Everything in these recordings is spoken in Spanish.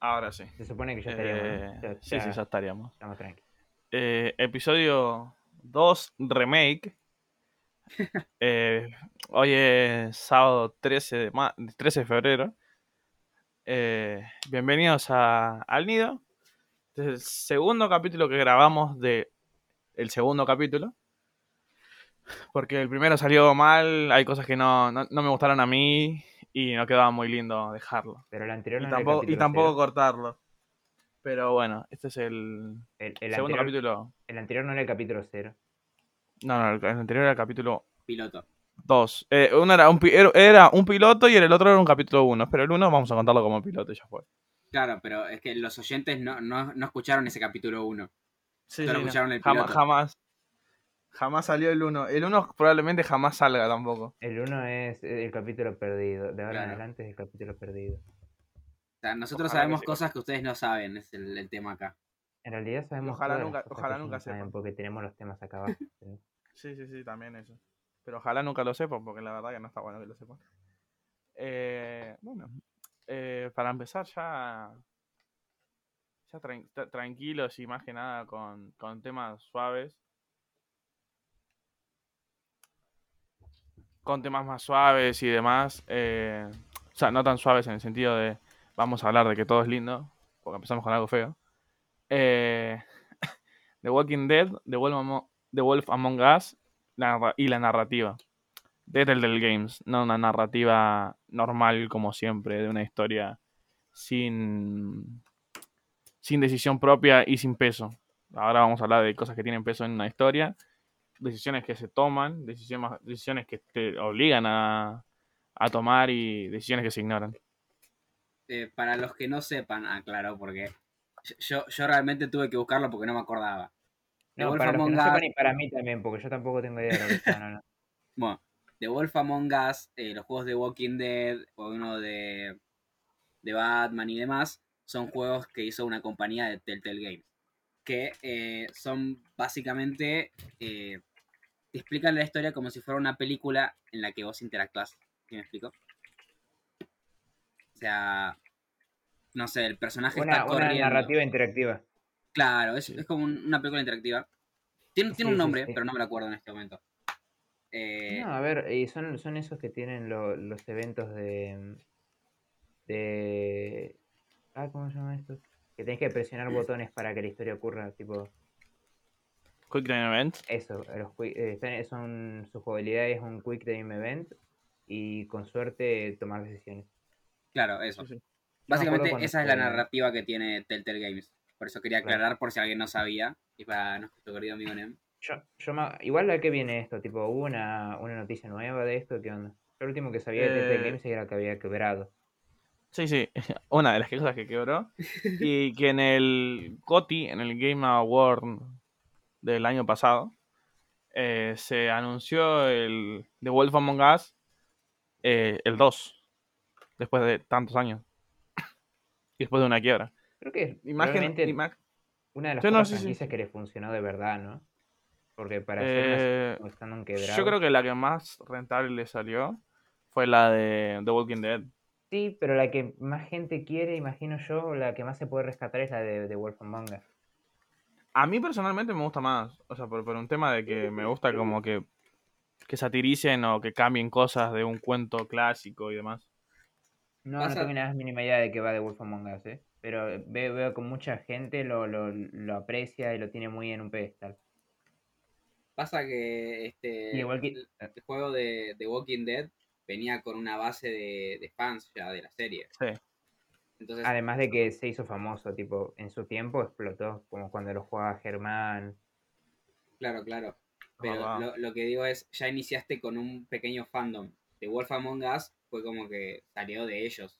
Ahora sí. Se supone que ya estaríamos. Eh, Ya- sí, sí, ya estaríamos. Estamos tranquilos. Eh, episodio 2, remake. Eh, hoy es sábado 13 de, ma- 13 de febrero. Eh, bienvenidos a, al Nido. Este es el segundo capítulo que grabamos de el segundo capítulo. Porque el primero salió mal, hay cosas que no, no, no me gustaron a mí y no quedaba muy lindo dejarlo. Pero el anterior Y no era el tampoco, y capítulo tampoco cero. cortarlo. Pero bueno, este es el El, el segundo anterior, capítulo. el anterior no era el capítulo cero. No, no, el el anterior era el capítulo piloto. 2. Eh, uno era un, pi- era- un piloto y el otro era un capítulo 1. Pero el 1 vamos a contarlo como piloto y ya fue. Claro, pero es que los oyentes no, no, no escucharon ese capítulo 1. Sí, Solo sí, no. escucharon el piloto. jamás. Jamás salió el 1. El 1 probablemente jamás salga tampoco. El uno es el capítulo perdido. De ahora en Claro. adelante es el capítulo perdido. O sea, nosotros Ojalá sabemos que cosas que ustedes no saben, es el, el tema acá. En realidad sabemos ojalá todas las nunca- cosas ojalá nunca no saben sepan. porque tenemos los temas acá abajo. ¿sí? Sí, sí, sí, también eso. Pero ojalá nunca lo sepan, porque la verdad que no está bueno que lo sepan. Eh, bueno, eh, para empezar ya, ya tran- tra- tranquilos y más que nada con, con temas suaves. Con temas más suaves y demás. eh, o sea, no tan suaves en el sentido de vamos a hablar de que todo es lindo, porque empezamos con algo feo. Eh, The Walking Dead, The Wolf Among, The Wolf Among Us y la narrativa de Telltale Games, no una narrativa normal como siempre de una historia sin sin decisión propia y sin peso. Ahora vamos a hablar de cosas que tienen peso en una historia, decisiones que se toman, decisiones, decisiones que te obligan a, a tomar y decisiones que se ignoran. Eh, para los que no sepan, aclaro, porque yo, yo realmente tuve que buscarlo porque no me acordaba. The No, Wolf para los que Among no sepan Us- y para mí también, porque yo tampoco tengo idea de lo que están hablando. Bueno, The Wolf Among Us, eh, los juegos de Walking Dead o uno de, de Batman y demás, son juegos que hizo una compañía de Telltale Games. Que eh, son básicamente. eh, te explican la historia como si fuera una película en la que vos interactúas. ¿Sí me explico? O sea. No sé, el personaje Una, está una corriendo. narrativa interactiva. Claro, es, es como un- una película interactiva. Tiene, tiene Sí, un sí, nombre, sí. pero no me lo acuerdo en este momento. Eh, No, a ver, y son, son esos que tienen lo- los eventos de. de. Ah, ¿cómo se llama esto? Que tenés que presionar botones para que la historia ocurra, tipo. Quick Time Event. Eso, los eh, son, su jugabilidad es un Quick Time Event y con suerte tomar decisiones. claro, eso. Sí, sí. Básicamente esa es la narrativa que tiene Telltale Games. Por eso quería Claro. aclarar por si alguien no sabía. Y para nuestro querido amigo Nem. Yo, yo ma- igual a qué viene esto, tipo, hubo una, una noticia nueva de esto, ¿qué onda? Yo lo último que sabía de Telltale Eh, Games era que había quebrado. Sí, sí, una de las cosas que quebró. y que en el GOTY, en el Game Award del año pasado, eh, se anunció el The Wolf Among Us, eh, el 2, después de tantos años. Y después de una quiebra. Creo que Imagen, una de las Sí, no, pocas sí, sí. franquicias que le funcionó de verdad, ¿no? Porque para eh, hacer quebrado. yo creo que la que más rentable le salió fue la de The Walking Dead. Sí, pero la que más gente quiere, imagino yo, la que más se puede rescatar es la de, de Wolf Among Us. A mí personalmente me gusta más, o sea, por, por un tema de que me gusta como que, que satiricen o que cambien cosas de un cuento clásico y demás. No, no tengo ni la más mínima idea de que va de Wolf Among Us, ¿eh? Pero veo, veo que mucha gente lo, lo, lo aprecia y lo tiene muy en un pedestal. Pasa que este Sí, igual que- el, el juego de, de Walking Dead venía con una base de, de fans ya de la serie. Sí. Entonces, Además de que se hizo famoso, tipo, en su tiempo explotó, como cuando lo jugaba Germán. claro, claro. Pero lo, lo que digo es, ya iniciaste con un pequeño fandom. De Wolf Among Us fue como que salió de ellos.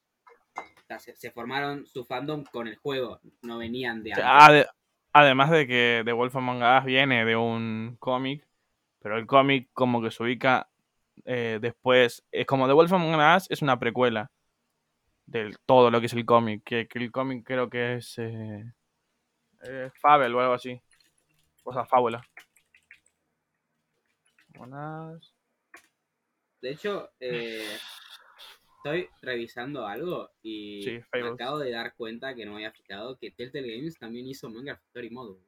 O sea, se, se formaron su fandom con el juego, no venían de antes. Ade- además de que The Wolf Among Us viene de un cómic, pero el cómic como que se ubica eh, después, es como The Wolf Among Us es una precuela de todo lo que es el cómic, que, que el cómic creo que es eh, eh, Fable o algo así, o sea, fábula. Buenas. De hecho, eh, estoy revisando algo y Sí, me acabo de dar cuenta que no me había fijado que Telltale Games también hizo Minecraft Story Mode.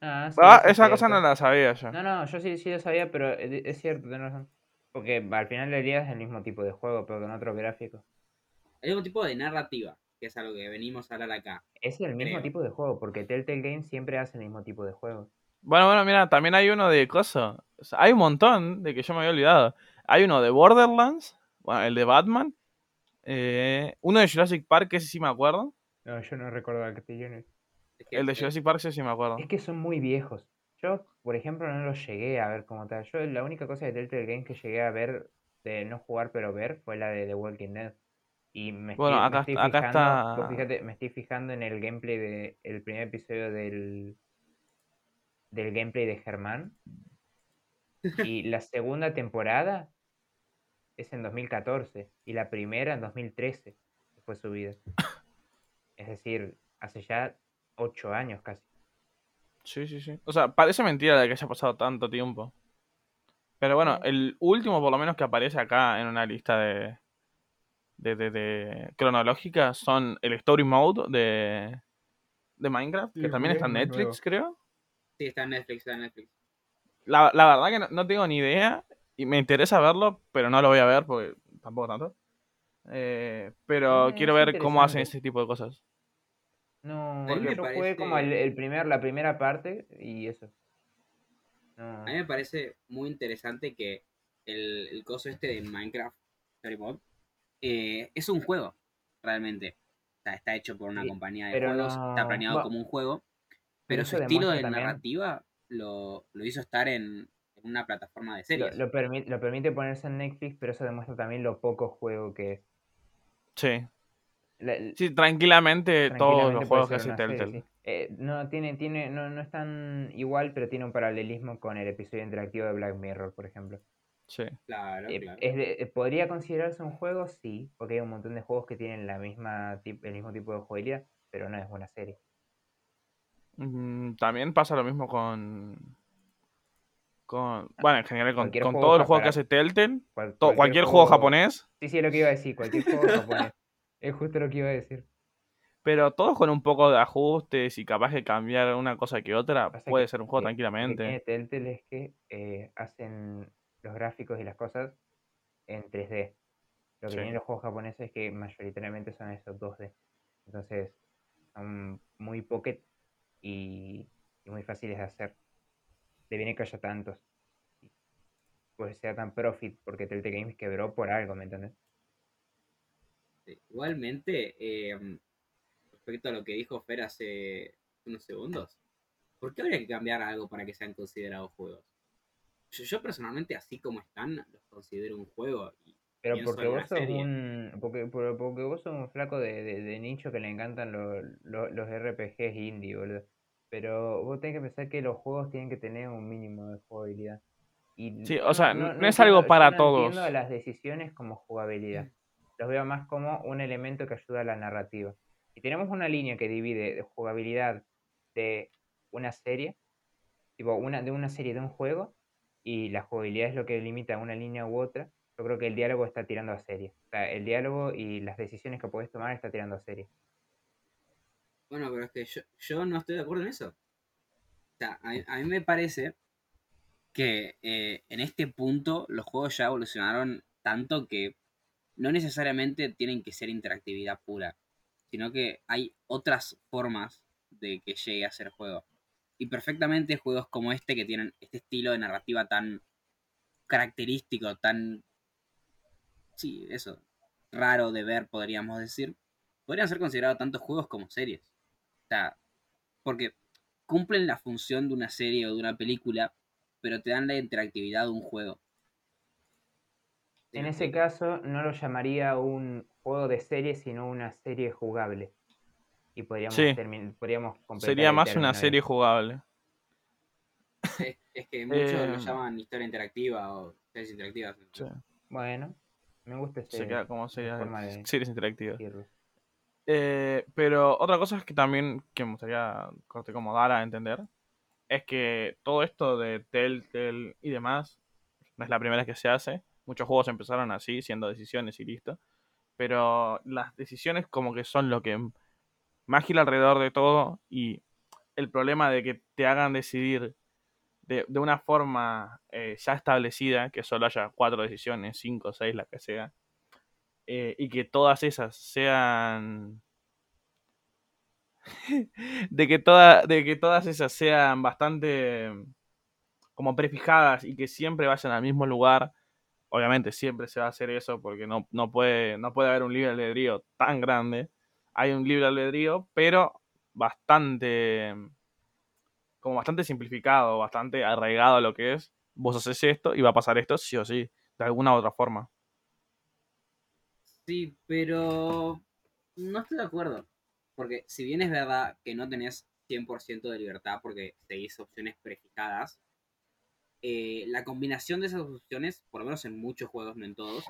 Ah, sí, Ah, es esa cosa no la sabía yo. No, no, yo sí, sí lo sabía, pero es es cierto, tenés razón. Porque al final del día es el mismo tipo de juego, pero con otro gráfico. El mismo tipo de narrativa, que es algo que venimos a hablar acá. Es el mismo Creo. tipo de juego, porque Telltale Games siempre hace el mismo tipo de juego. Bueno, bueno, mira, también hay uno de coso. O sea, hay un montón de que yo me había olvidado. Hay uno de Borderlands, bueno, el de Batman. eh, uno de Jurassic Park, que ese sí me acuerdo. No, yo no recuerdo el. Es que, El de Jurassic Park, ese sí me acuerdo. Es que son muy viejos. Yo, por ejemplo, no los llegué a ver como tal. Yo la única cosa de Telltale Games que llegué a ver, de no jugar pero ver, fue la de The Walking Dead. Y me Bueno, estoy, me estoy acá fijando, está- fíjate, me estoy fijando en el gameplay de el primer episodio del del gameplay de Germán. Y la segunda temporada es en 2014 y la primera en 2013 que fue subida. Es decir, hace ya ocho años casi. Sí, sí, sí. O sea, parece mentira de que haya pasado tanto tiempo. Pero bueno, el último, por lo menos, que aparece acá en una lista de. De, de, de cronológica son el Story Mode de. de Minecraft, que Sí, también es está en Netflix, nuevo. creo. Sí, está en Netflix, está en Netflix. La, la verdad que no, no tengo ni idea. Y me interesa verlo, pero no lo voy a ver porque tampoco tanto. Eh, pero Eh, quiero ver cómo hacen ese tipo de cosas. No, me yo jugué como el, parece- el primer, la primera parte y eso. No. A mí me parece muy interesante que el, el coso este de Minecraft Story Mode eh, es un juego, realmente. O sea, está hecho por una Sí, compañía de juegos, está planeado bueno, como un juego, pero su estilo de también- narrativa lo, lo hizo estar en, en una plataforma de series. lo permi- lo permite ponerse en Netflix, pero eso demuestra también lo poco juego que es. Sí. La- Sí, tranquilamente, todos los juegos que hace Telltale. sí. Eh, no, tiene, tiene, no, no es tan igual, pero tiene un paralelismo con el episodio interactivo de Black Mirror, por ejemplo. Sí. Claro, Eh, claro. es de- eh, ¿Podría considerarse un juego? Sí, porque hay un montón de juegos que tienen la misma el mismo tipo de jugabilidad, pero no es una serie. Mm, También pasa lo mismo con. con bueno, en general, con, con juego todos los ja- juegos que hace Telltale. Cual- cualquier, juego japonés, Sí, sí, es lo que iba a decir, cualquier juego japonés. Es justo lo que iba a decir. pero todos con un poco de ajustes y capaz de cambiar una cosa que otra, puede que- ser un juego que- Lo que tiene tranquilamente. Telltale es que eh, hacen los gráficos y las cosas en 3D. Lo que Sí. tienen los juegos japoneses es que mayoritariamente son esos 2D. Entonces, son muy pocket y, y muy fáciles de hacer. De viene que haya tantos. Pues sea tan profit, porque Telltale Games quebró por algo, ¿me entiendes? Sí. Igualmente, eh, respecto a lo que dijo Fer hace unos segundos, ¿por qué habría que cambiar algo para que sean considerados juegos? Yo, yo personalmente, así como están, los considero un juego. y Pero porque vos sos un. Porque, por- porque vos sos un flaco de, de- de nicho que le encantan lo- lo- los RPGs indie, boludo. Pero vos tenés que pensar que los juegos tienen que tener un mínimo de jugabilidad. Y Sí, yo o sea, no es algo yo para no todos. entiendo las decisiones como jugabilidad. Los veo más como un elemento que ayuda a la narrativa. Si tenemos una línea que divide de jugabilidad de una serie, tipo una, de una serie de un juego, y la jugabilidad es lo que limita una línea u otra, yo creo que el diálogo está tirando a serie. O sea, el diálogo y las decisiones que podés tomar está tirando a serie. Bueno, pero es que yo, yo no estoy de acuerdo en eso. O sea, a, a mí me parece que eh, en este punto los juegos ya evolucionaron tanto que no necesariamente tienen que ser interactividad pura, sino que hay otras formas de que llegue a ser juego. Y perfectamente juegos como este que tienen este estilo de narrativa tan característico, tan... Sí, eso, raro de ver, podríamos decir, podrían ser considerados tanto juegos como series. O sea, porque cumplen la función de una serie o de una película, pero te dan la interactividad de un juego. ¿Sí En ese caso, no lo llamaría un juego de serie, sino una serie jugable. Y podríamos, Sí. podríamos completar Sería más una serie jugable. Es, es que muchos lo Eh, llaman historia interactiva o series interactivas. Sí. Bueno, me gusta ese Se queda como series, de series interactivas. Eh, pero otra cosa es que también que me gustaría corte como dar a entender es que todo esto de Telltale y demás no es la primera vez que se hace. Muchos juegos empezaron así, siendo decisiones y listo. Pero las decisiones como que son lo que más gira alrededor de todo y el problema de que te hagan decidir de, una forma eh, ya establecida, que solo haya cuatro decisiones, cinco, seis, la que sea, eh, y que todas esas sean de que de que todas esas sean bastante como prefijadas y que siempre vayan al mismo lugar. Obviamente siempre se va a hacer eso porque no, no, puede, no puede haber un libre albedrío tan grande. Hay un libre albedrío, pero bastante como bastante simplificado, bastante arraigado a lo que es. Vos haces esto y va a pasar esto sí o sí, de alguna u otra forma. Sí, pero no estoy de acuerdo. Porque si bien es verdad que no tenés 100% de libertad porque seguís opciones prefijadas, eh, la combinación de esas opciones, por lo menos en muchos juegos, no en todos,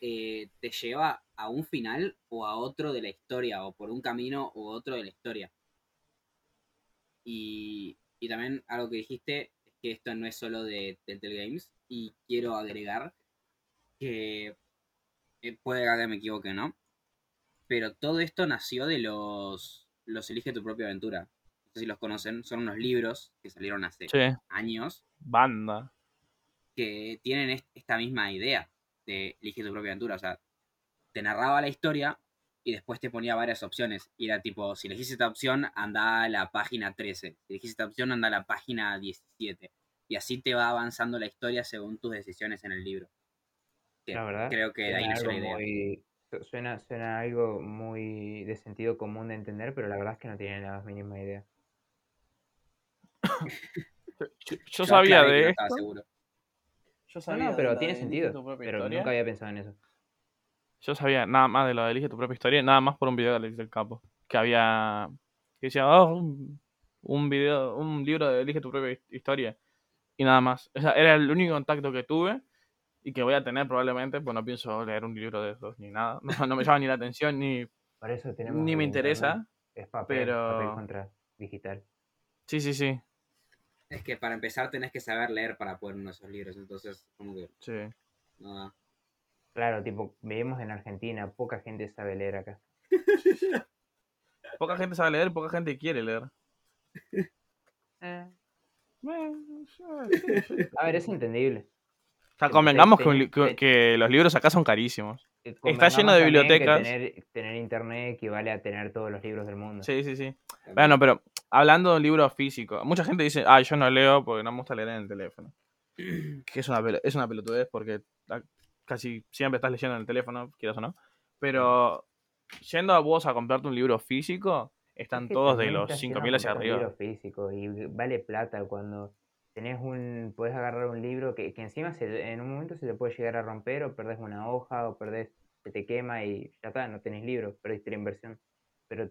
eh, te lleva a un final o a otro de la historia, o por un camino u otro de la historia. Y, y también algo que dijiste es que esto no es solo de Telltale Games, y quiero agregar que eh, puede que me equivoque, ¿no? Pero todo esto nació de los, los Elige tu propia aventura. No sé si los conocen, son unos libros que salieron hace años. Banda. Que tienen esta misma idea de Elige tu propia aventura. O sea, te narraba la historia y después te ponía varias opciones. Y era tipo, si elegís esta opción, anda a la página 13. Si elegís esta opción, anda a la página 17. Y así te va avanzando la historia según tus decisiones en el libro. la verdad, creo que ahí nació la idea. Suena, suena algo muy de sentido común de entender, pero la verdad es que no tiene la mínima idea. yo, sabía de esto. Yo sabía no, pero tiene sentido. Pero nunca había pensado en eso. Yo sabía nada más de lo de Elige tu propia historia, nada más por un video de Alex del Capo. Que había. Que decía, oh, un, un, video, un libro de Elige tu propia historia. Y nada más. O sea, era el único contacto que tuve y que voy a tener probablemente, pues no pienso leer un libro de esos ni nada. No, me llama ni la atención ni, ni me interesa. Es papel, pero... papel contra digital. Sí, sí, sí. Es que para empezar tenés que saber leer para poder uno de esos libros, entonces como que... Sí. No. Claro, tipo, vivimos en Argentina, poca gente sabe leer acá. poca gente sabe leer, poca gente quiere leer. Eh. A ver, es entendible. O sea, convengamos que, los libros acá son carísimos. Está lleno de bibliotecas. Tener, internet equivale a tener todos los libros del mundo. Sí, sí, sí. Bueno, pero hablando de un libro físico, mucha gente dice, ah, yo no leo porque no me gusta leer en el teléfono. Que es una, es una pelotudez porque casi siempre estás leyendo en el teléfono, quieras o no. Pero yendo a vos a comprarte un libro físico, están todos de los 5.000 hacia arriba. Un libro físico y vale plata cuando tenés un, puedes agarrar un libro que, que encima en un momento se te puede llegar a romper o perdés una hoja o perdés, se te quema y ya está, no tenés libro, perdiste la inversión. Pero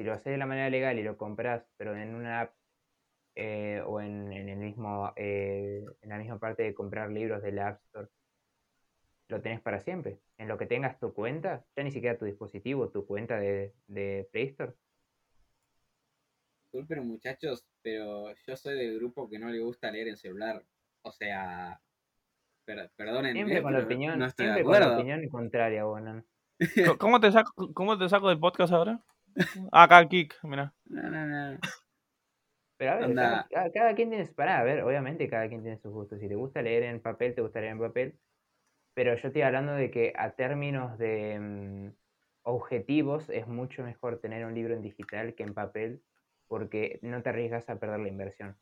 si lo haces de la manera legal y lo compras, pero en una app eh, o en, en, el mismo, eh, en la misma parte de comprar libros de la App Store, lo tenés para siempre. En lo que tengas tu cuenta, ya ni siquiera tu dispositivo, tu cuenta de, de Play Store, disculpen muchachos, pero yo soy del grupo que no le gusta leer en celular. O sea, per perdonen. Siempre con la opinión, no estoy siempre con la opinión contraria, bueno. ¿Cómo te, saco, ¿Cómo te saco del podcast ahora? Ah, acá Kik, mira. No, no, no. Pero a ver, cada, cada, quien tiene, para a ver, obviamente cada quien tiene sus gustos. Si te gusta leer en papel, te gusta leer en papel. Pero yo estoy hablando de que a términos de mm, objetivos es mucho mejor tener un libro en digital que en papel porque no te arriesgas a perder la inversión.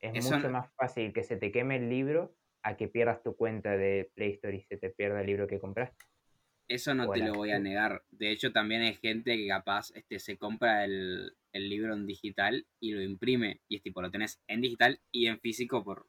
Es mucho más fácil que se te queme el libro a que pierdas tu cuenta de Play Store y se te pierda el libro que compraste. Eso no te lo voy a negar. De hecho, también hay gente que capaz este, se compra el, libro en digital y lo imprime. Y es tipo, lo tenés en digital y en físico por,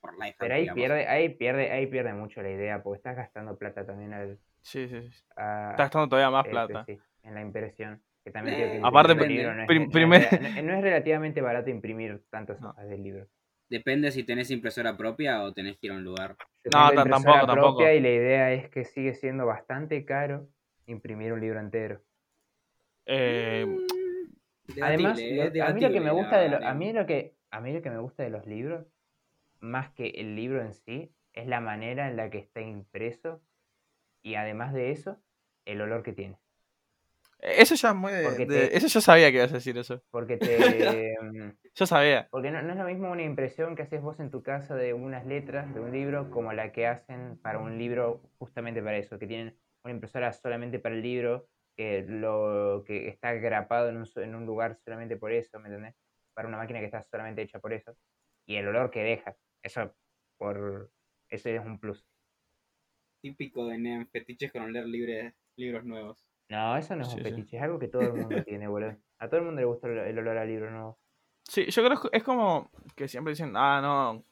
por life. Pero ahí pierde, ahí pierde, ahí pierde mucho la idea, porque estás gastando plata también al. Sí, sí, sí. estás gastando todavía más plata. en la impresión. Que también que Aparte, no, es, no, es, relativamente barato imprimir tantas hojas del libro. Depende si tenés impresora propia o tenés que ir a un lugar. No, tampoco, tampoco. Y la idea es que sigue siendo bastante caro imprimir un libro entero. Eh, Además, a mí lo que me gusta de a mí lo que a mí lo que me gusta de los libros, más que el libro en sí, es la manera en la que está impreso y además de eso, el olor que tiene. Eso ya es muy de, Porque de- te- Eso yo sabía que ibas a decir eso. Porque te... mm, Yo sabía. Porque no, no es lo mismo una impresión que haces vos en tu casa de unas letras de un libro como la que hacen para un libro justamente para eso, que tienen una impresora solamente para el libro, que lo que está grapado en un, en un lugar solamente por eso, ¿me entendés? Para una máquina que está solamente hecha por eso. Y el olor que deja, eso por eso es un plus. Típico de NEM, fetiches con leer libres, libros nuevos. No, eso no es Sí, un sí. fetiche, es algo que todo el mundo tiene, boludo. A todo el mundo le gusta el, el olor al libro nuevo. Sí, yo creo que es como que siempre dicen, ah, no,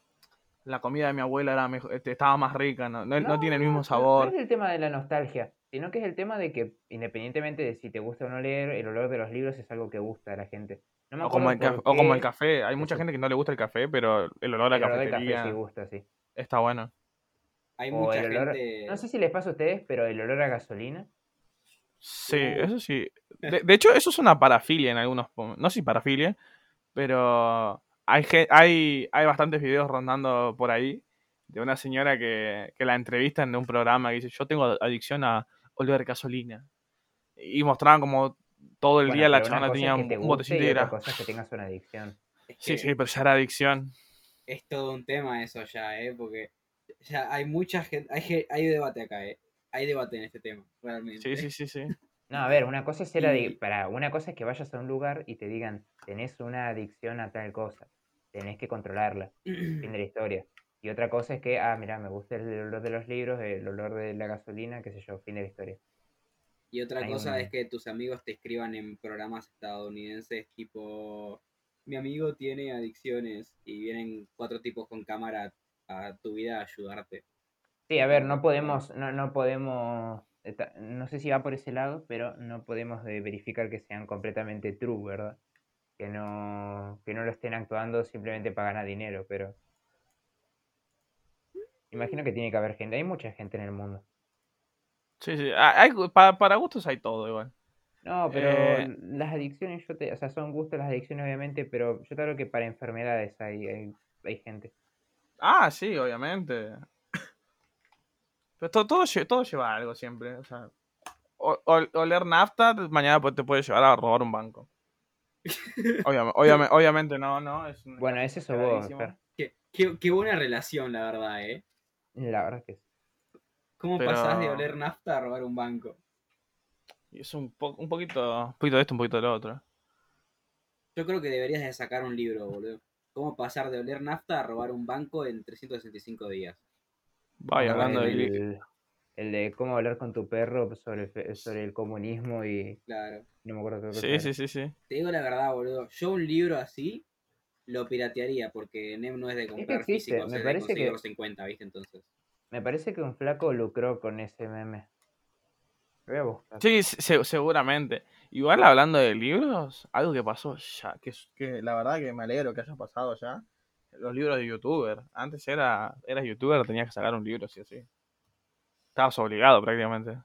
la comida de mi abuela era mejor, este, estaba más rica, no, no, no tiene el mismo no, no sabor. es el tema de la nostalgia, sino que es el tema de que, independientemente de si te gusta o no leer, el olor de los libros es algo que gusta a la gente. No me O como, el acuerdo caf- por o como el café. Hay mucha gente que no le gusta el café, pero el olor a el olor del cafetería café sí gusta, sí. está bueno. Hay O mucha olor- gente. No sé si les pasa a ustedes, pero el olor a gasolina. Sí, Uh. eso sí. De, de hecho, eso es una parafilia en algunos... No sé si parafilia, pero hay, hay, hay bastantes videos rondando por ahí de una señora que, que la entrevistan de un programa que dice, yo tengo adicción a oler gasolina. Y mostraban como todo el Bueno, día la cosa tenía es que un, botecito y de otra gra- cosa es que tengas una adicción. es Sí, que sí, pero ya era adicción. Es todo un tema eso ya, ¿eh? Porque ya hay mucha gente. Hay, hay debate acá, ¿eh? Hay debate en este tema, realmente. Sí, sí, sí, sí. No, a ver, una cosa es ser Y- para una cosa es que vayas a un lugar y te digan, tenés una adicción a tal cosa, tenés que controlarla, fin de la historia. Y otra cosa es que, ah, mira, me gusta el olor de los libros, el olor de la gasolina, qué sé yo, fin de la historia. Y otra cosa un- es que tus amigos te escriban en programas estadounidenses tipo, mi amigo tiene adicciones y vienen cuatro tipos con cámara a tu vida a ayudarte. Sí, a ver, no podemos, no, no podemos, no sé si va por ese lado, pero no podemos eh, verificar que sean completamente true, ¿verdad? Que no, que no lo estén actuando simplemente para ganar dinero, pero imagino que tiene que haber gente, hay mucha gente en el mundo. Sí, sí. Hay- para gustos hay todo igual. No, pero Eh, las adicciones, yo te, o sea, son gustos las adicciones obviamente, pero yo te hablo que para enfermedades hay, hay, hay gente. Ah, sí, obviamente. Pero todo, todo, lle- todo lleva algo siempre. O sea, oler nafta mañana pues te puede llevar a robar un banco. Obviamente, obviamente, obviamente no, no. Es Bueno, es eso vos. Qué, qué- qué buena relación, la verdad, ¿eh? La verdad que sí. ¿Cómo Pero- pasás de oler nafta a robar un banco? Y es un, po- un poquito, un poquito de esto, un poquito de lo otro. Yo creo que deberías de sacar un libro, boludo. ¿Cómo pasar de oler nafta a robar un banco en 365 días? Vaya, hablando de... li- el, el de cómo hablar con tu perro sobre el, sobre el comunismo y Claro. no me acuerdo qué Sí, era. sí, sí, sí. Te digo la verdad, boludo. Yo un libro así lo piratearía porque NEM no es de comprar me es de parece que- en cuenta, ¿viste? Entonces. Me parece que un flaco lucró con ese meme. Voy a buscar. Sí, se- seguramente. Igual hablando de libros, algo que pasó ya, que, que la verdad que me alegro que haya pasado ya. Los libros de youtuber. Antes era, eras youtuber, tenías que sacar un libro, sí o sí. Estabas obligado prácticamente.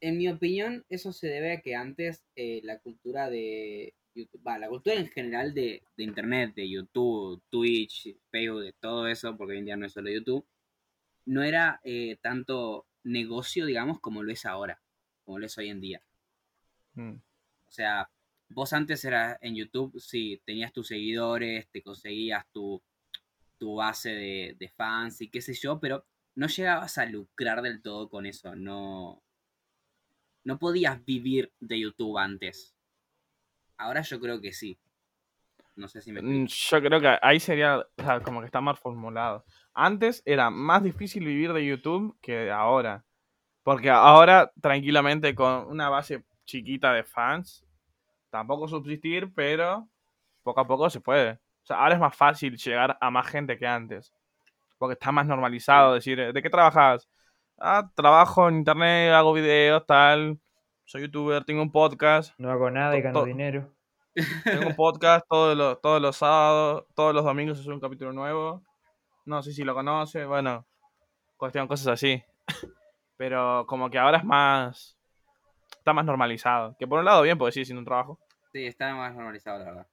En mi opinión, eso se debe a que antes eh, la cultura de YouTube, la cultura en general de, de Internet, de YouTube, Twitch, Facebook, de todo eso, porque hoy en día no es solo YouTube, no era eh, tanto negocio, digamos, como lo es ahora, como lo es hoy en día. Mm. O sea, vos antes eras en YouTube, sí, tenías tus seguidores, te conseguías tu, tu base de, de fans y qué sé yo, pero no llegabas a lucrar del todo con eso. No, no podías vivir de YouTube antes. Ahora yo creo que sí. No sé si me Mm, explico. Yo creo que ahí sería, o sea, como que está mal formulado. Antes era más difícil vivir de YouTube que ahora. Porque ahora, tranquilamente, con una base chiquita de fans, tampoco subsistir, pero poco a poco se puede. O sea, ahora es más fácil llegar a más gente que antes. Porque está más normalizado decir, ¿de qué trabajas? Ah, trabajo en internet, hago videos, tal. Soy youtuber, tengo un podcast. No hago nada y gano dinero. Tengo un podcast todos los, todos los sábados, todos los domingos se sube un capítulo nuevo. No sé si lo conoce, bueno, cuestión, cosas así. Pero como que ahora es más. Está más normalizado. Que por un lado bien, porque sigue siendo un trabajo. Sí, está más normalizado, la verdad.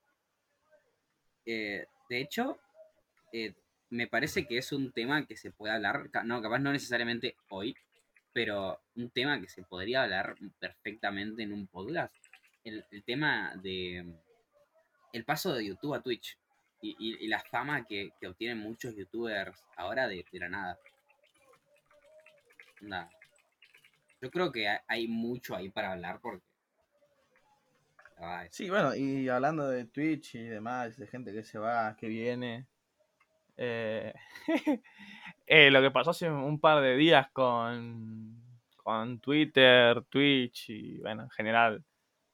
Eh, de hecho, eh, me parece que es un tema que se puede hablar, no, capaz no necesariamente hoy, pero un tema que se podría hablar perfectamente en un podcast. El, tema de el paso de YouTube a Twitch y, y- y la fama que, que obtienen muchos youtubers ahora de, de la nada. Yo creo que hay- mucho ahí para hablar porque... Sí, bueno, y hablando de Twitch y demás, de gente que se va, que viene. eh, eh, lo que pasó hace un par de días con, con Twitter, Twitch y bueno, en general,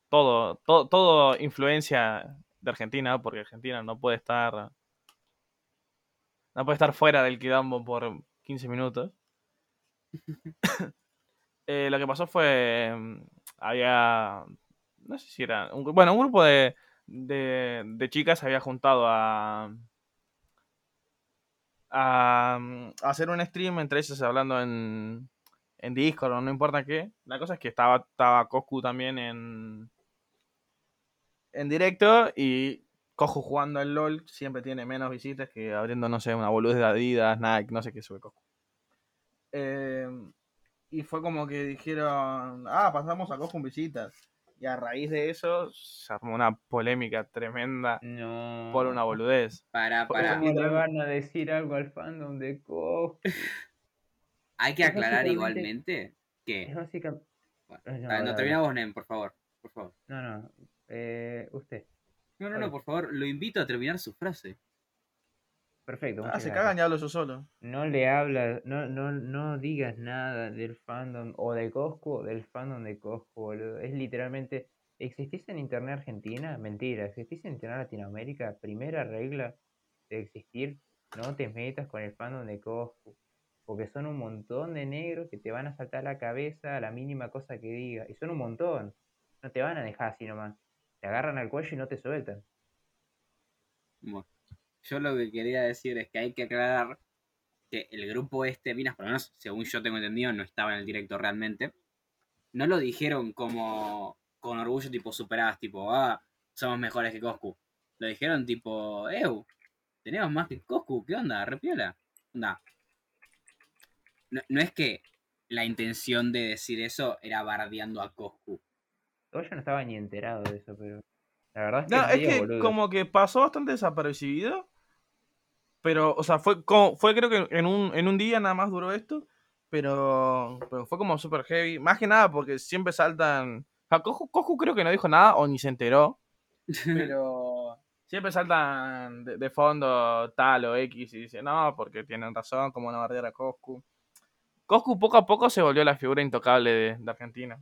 todo, todo, todo influencia de Argentina, porque Argentina no puede estar. No puede estar fuera del quilombo por 15 minutos. Eh, lo que pasó fue. mm, Había. No sé si era. bueno, un grupo de, de, de chicas se había juntado a. A, mm, a hacer un stream entre ellas hablando en, en Discord o no importa qué. La cosa es que estaba, estaba Coscu también en. En directo y Cojo jugando al LOL siempre tiene menos visitas que abriendo, no sé, una boludez de Adidas, Nike, no sé qué sube Coscu. Eh, y fue como que dijeron, ah, pasamos a visitas. Y a raíz de eso se armó una polémica tremenda No. por una boludez. Para, para, ¿Cómo le van a decir algo al fandom de Coscu? hay que es aclarar básicamente- igualmente Es que... básicamente. Bueno, No, no, dale. termina vos, Nem, por favor. Por favor. No, no. Eh, usted. No, no, no, por favor, lo invito a terminar su frase. Perfecto. Ah, se gracias. cagan y hablo yo solo. No le hablas, no, no, no digas nada del fandom o de Coscu o del fandom de Coscu, boludo. Es literalmente, ¿existís en Internet Argentina? Mentira, ¿existís en Internet Latinoamérica? Primera regla de existir, no te metas con el fandom de Coscu. Porque son un montón de negros que te van a saltar la cabeza a la mínima cosa que diga. Y son un montón. No te van a dejar así nomás. Te agarran al cuello y no te sueltan. Bueno, yo lo que quería decir es que hay que aclarar que el grupo este, minas, por lo menos según yo tengo entendido, no estaba en el directo realmente. No lo dijeron como con orgullo tipo superadas, tipo, ah, somos mejores que Coscu. Lo dijeron tipo, eu, tenemos más que Coscu, ¿qué onda? Repiola. Onda. No, no es que la intención de decir eso era bardeando a Coscu. Yo no estaba ni enterado de eso, pero la verdad es que No, es que boludo. como que pasó bastante desapercibido. Pero, o sea, fue, como, fue creo que en un, en un día nada más duró esto. Pero, pero fue como super heavy. Más que nada porque siempre saltan. O sea, Coscu, Coscu creo que no dijo nada o ni se enteró. Pero siempre saltan de, de fondo tal o X y dicen, no, porque tienen razón, como no bardear a Coscu. Coscu poco a poco se volvió la figura intocable de, de Argentina.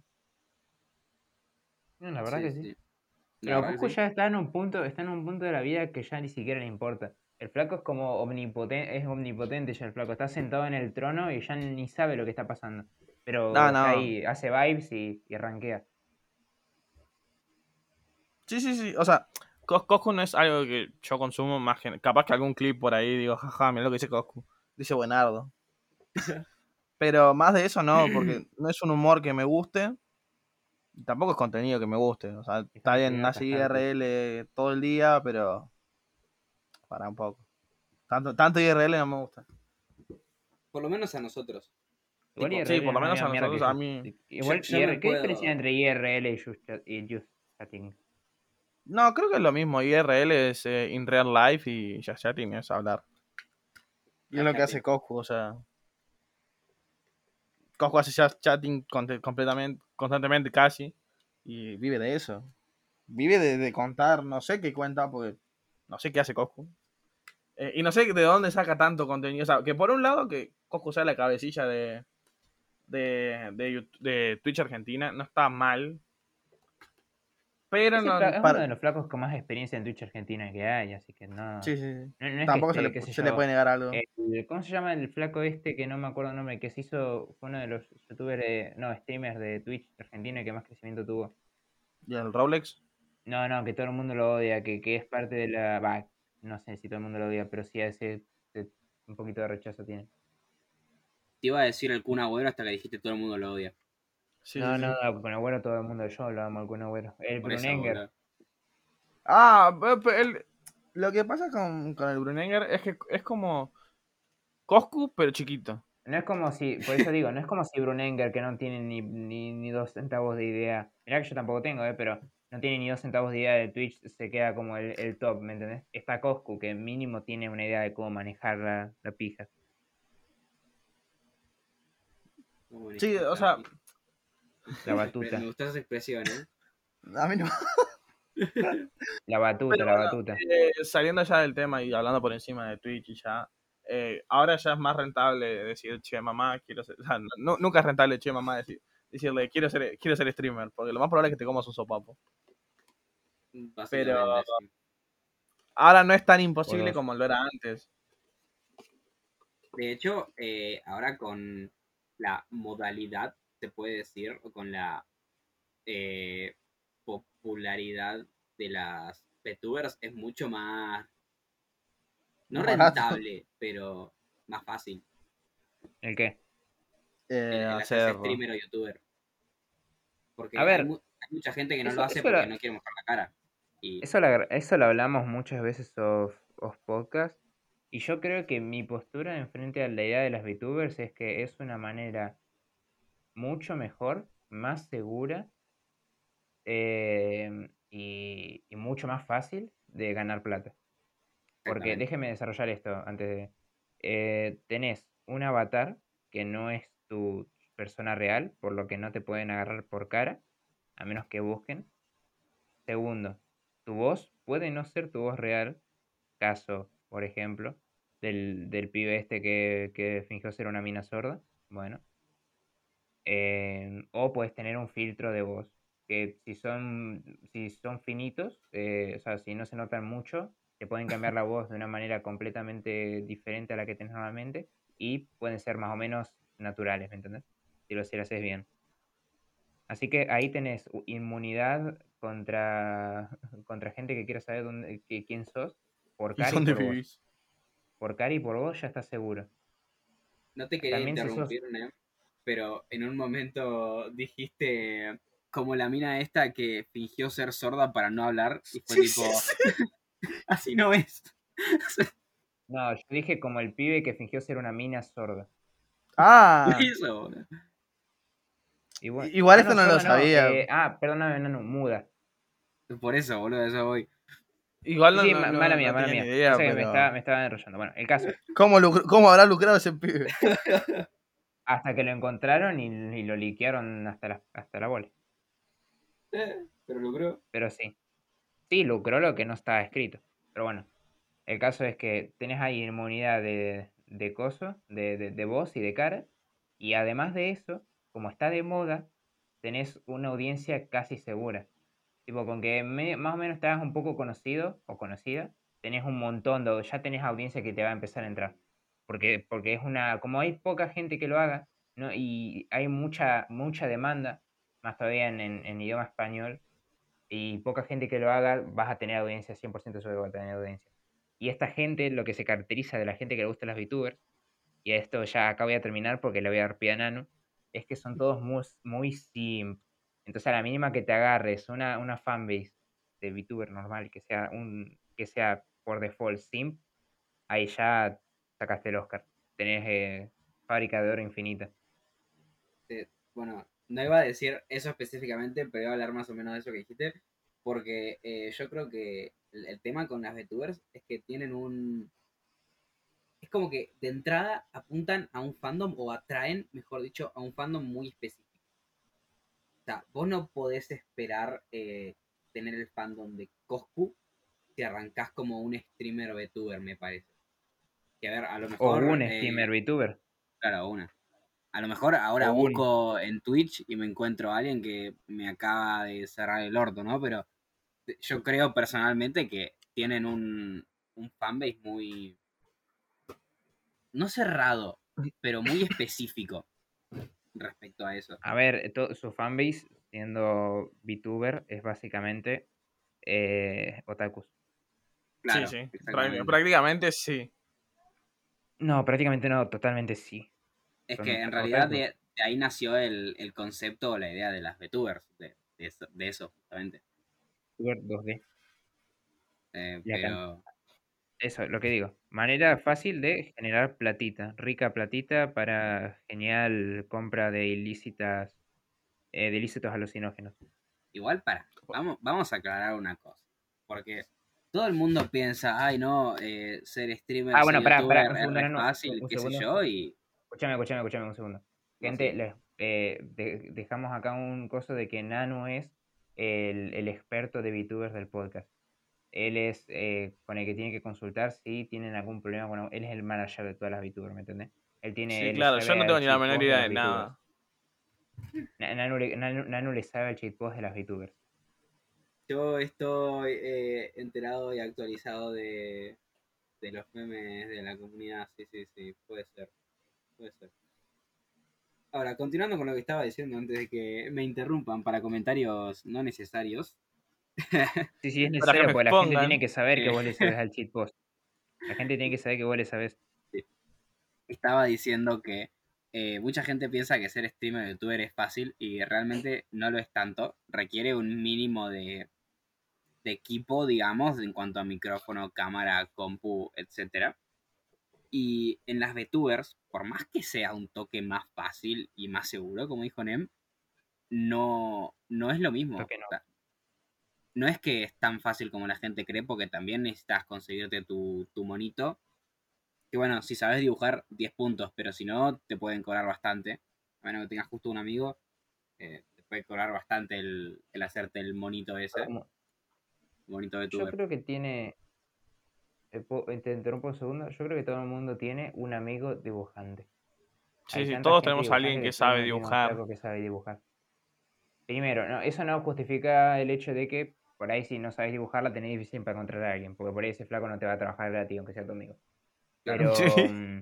No, la verdad Sí, que sí. Pero sí. ya está en un punto, está en un punto de la vida que ya ni siquiera le importa. El flaco es como omnipotente, es omnipotente ya el flaco. Está sentado en el trono y ya ni sabe lo que está pasando. Pero No, está no. ahí, hace vibes y, y rankea. Sí, sí, sí. O sea, Cos- Coscu no es algo que yo consumo más que. Capaz que algún clip por ahí digo, jaja, mira lo que dice Coscu. Dice Buenardo. Pero más de eso no, porque no es un humor que me guste. y Tampoco es contenido que me guste. O sea, está bien, así. IRL todo el día, pero. Para un poco. Tanto, tanto IRL no me gusta. Por lo menos a nosotros. Igual Tipo, sí, por lo menos a nosotros, que a mí- Igual, yo- ¿qué puedo- diferencia entre IRL y Just, y Just Chatting? No, creo que es lo mismo. IRL es eh, in real life y Just Chatting es hablar. Y es lo que hace Coscu, o sea. Coscu hace Just Chatting completamente, constantemente casi. Y vive de eso. Vive de, de contar, no sé qué cuenta, porque no sé qué hace Coscu. Eh, y no sé de dónde saca tanto contenido. O sea, que por un lado que Coscu sea la cabecilla de, de, de, Twitch Argentina, no está mal. Pero Ese no. es para- uno de los flacos con más experiencia en Twitch Argentina que hay, así que no. Sí, sí, sí. no- no es que Tampoco se, le, se puede negar algo. el- ¿Cómo se llama el flaco este que no me acuerdo el nombre? Que se hizo, fue uno de los youtubers, de- no, streamers de Twitch Argentina que más crecimiento tuvo. ¿Y el Rolex? No, no, que todo el mundo lo odia, que, que es parte de la... no sé si todo el mundo lo odia, pero sí a ese ese- un poquito de rechazo tiene. Te iba a decir el Kun Agüero hasta que dijiste todo el mundo lo odia. Sí, no, sí, sí. no, con Agüero todo el mundo, yo lo amo al Kun Agüero. El Por Brunenger. Ah, el- lo que pasa con, con el Brunenger es que es como. Coscu, pero chiquito. No es como si, por eso digo, no es como si Brunenger, que no tiene ni, ni, ni dos centavos de idea. Mirá que yo tampoco tengo, eh, pero no tiene ni dos centavos de idea de Twitch, se queda como el, el top, ¿me entendés? Está Coscu, que mínimo tiene una idea de cómo manejar la, la pija. Sí, o sea, La batuta. Me gustó esa expresión, ¿eh? A mí no. La batuta, Pero la batuta. Eh, saliendo ya del tema y hablando por encima de Twitch y ya, eh, ahora ya es más rentable decir, che, mamá, quiero ser, o sea, no- nunca es rentable, che, mamá, decir, decirle, quiero ser, quiero ser streamer, porque lo más probable es que te comas un sopapo. Básicamente, Pero- sí. Ahora no es tan imposible como lo era antes. De hecho, eh, ahora con la modalidad, se puede decir, o con la eh, popularidad de las VTubers, es mucho más, no Barato. rentable, pero más fácil. ¿El qué? Eh, hacerlo. streamer o youtuber. Porque A ver, hay, mu- hay mucha gente que no eso- lo hace porque era- no quiere mostrar la cara. Y Eso lo, agar- eso lo hablamos muchas veces off, off podcast. Y yo creo que mi postura en frente a la idea de las VTubers es que es una manera mucho mejor, más segura eh, y, y mucho más fácil de ganar plata. Porque déjeme desarrollar esto antes de... eh, tenés un avatar que no es tu persona real, por lo que no te pueden agarrar por cara, a menos que busquen. Segundo, tu voz puede no ser tu voz real. Caso, por ejemplo, del, del pibe este que, que fingió ser una mina sorda. Bueno. Eh, o puedes tener un filtro de voz. Que si son, si son finitos, eh, o sea, si no se notan mucho, te pueden cambiar la voz de una manera completamente diferente a la que tenés normalmente. Y pueden ser más o menos naturales, ¿me entendés? Si lo, si lo haces bien. Así que ahí tenés inmunidad contra, contra gente que quiera saber dónde, que- quién sos. Por ¿Y cara y dónde por? Por cara y por vos ya estás seguro. no te quería también si sos- interrumpir, Nem, pero en un momento dijiste como la mina esta que fingió ser sorda para no hablar y fue tipo, así no es. No, yo dije como el pibe que fingió ser una mina sorda. Ah, Eso, boludo. Y bueno- Igual ah, esto no lo sabía. eh, ah, perdóname, no, no, muda. Por eso, boludo, eso voy. igual no, Sí, no- ma- no- mala no mía, mala mía. idea, me, estaba, me estaba enrollando. Bueno, el caso. ¿Cómo, ¿Cómo habrá lucrado ese pibe? Hasta que lo encontraron y, y lo liquearon hasta la, hasta la bola. Eh, Pero logró. Pero sí. Sí, lucró lo que no estaba escrito. Pero bueno. El caso es que tenés ahí inmunidad de, de coso, de, de, de voz y de cara. Y además de eso, como está de moda, tenés una audiencia casi segura. Tipo, con que me- más o menos te hagas un poco conocido o conocida, tenés un montón de, ya tenés audiencia que te va a empezar a entrar. Porque, porque es una, como hay poca gente que lo haga, ¿no? y hay mucha, mucha demanda, más todavía en, en, en idioma español, y poca gente que lo haga, vas a tener audiencia, 100% seguro va a tener audiencia. Y esta gente, lo que se caracteriza de la gente que le gusta las VTubers, y esto ya acá voy a terminar porque le voy a dar pie a Nano, es que son todos muy, muy simp. Entonces a la mínima que te agarres una, una fanbase de VTuber normal, que sea, un, que sea por default simp, ahí ya sacaste el Oscar. Tenés eh, fábrica de oro infinita. Bueno, no iba a decir eso específicamente, pero iba a hablar más o menos de eso que dijiste. Porque eh, yo creo que el, el tema con las VTubers es que tienen un. Es como que de entrada apuntan a un fandom o atraen, mejor dicho, a un fandom muy específico. O sea, vos no podés esperar eh, tener el fandom de Coscu si arrancás como un streamer VTuber, me parece. Que a ver, a lo O mejor. un eh, streamer VTuber. Claro, una. A lo mejor ahora O un- busco en Twitch y me encuentro a alguien que me acaba de cerrar el orto, ¿no? Pero yo creo personalmente que tienen un, un fanbase muy. No cerrado, pero muy específico respecto a eso. A ver, to- su fanbase, siendo VTuber, es básicamente eh, otakus. Claro, sí, sí. Prácticamente sí. No, prácticamente no, totalmente sí. Es son que en realidad de, de ahí nació el, el concepto o la idea de las VTubers, de, de eso, de eso, justamente. VTuber 2D. Eh, pero Eso, lo que digo. Manera fácil de generar platita, rica platita para genial compra de ilícitas, eh, de ilícitos alucinógenos. Igual para, vamos, vamos a aclarar una cosa. Porque todo el mundo piensa, ay no, eh, ser streamer Ah, bueno, pará, pará, es no, fácil, qué sé segundo. yo, y Escúchame, escúchame, escúchame un segundo. Gente, les- eh, de- dejamos acá un coso de que Nano es el, el experto de VTubers del podcast. Él es eh, con el que tiene que consultar si tienen algún problema con... Él es el manager de todas las VTubers, ¿me entendés? Él tiene... Sí, él claro, yo no tengo ni la menor de idea de nada. Na- Nano, le- Nano- Nano le sabe al cheat post de las VTubers. yo estoy eh, enterado y actualizado de, de los memes de la comunidad, sí, sí, sí, puede ser, puede ser. Ahora, continuando con lo que estaba diciendo antes de que me interrumpan para comentarios no necesarios, Sí, sí, es necesario, porque la gente tiene que saber que vos le sabes al cheat post. La gente tiene que saber que vos le sabes. estaba diciendo que eh, mucha gente piensa que ser streamer o youtuber es fácil y realmente no lo es tanto. Requiere un mínimo de, de equipo, digamos, en cuanto a micrófono, cámara, compu, etc. Y en las VTubers, por más que sea un toque más fácil y más seguro, como dijo Nem, no, no es lo mismo. No. O sea, no es que es tan fácil como la gente cree, porque también necesitas conseguirte tu, tu monito. Que bueno, si sabes dibujar, 10 puntos, pero si no, te pueden cobrar bastante. A menos que tengas justo un amigo, eh, te puede cobrar bastante el, el hacerte el monito ese, monito de Yo tuber. creo que tiene. eh, po- Te interrumpo un segundo. Yo creo que todo el mundo tiene un amigo dibujante. Sí, Hay sí, todos tenemos a alguien que sabe dibujar. que sabe dibujar. Primero, no, eso no justifica el hecho de que por ahí si no sabes dibujarla tenés difícil para encontrar a alguien, porque por ahí ese flaco no te va a trabajar gratis aunque sea tu amigo. Claro. Pero, Sí. mm,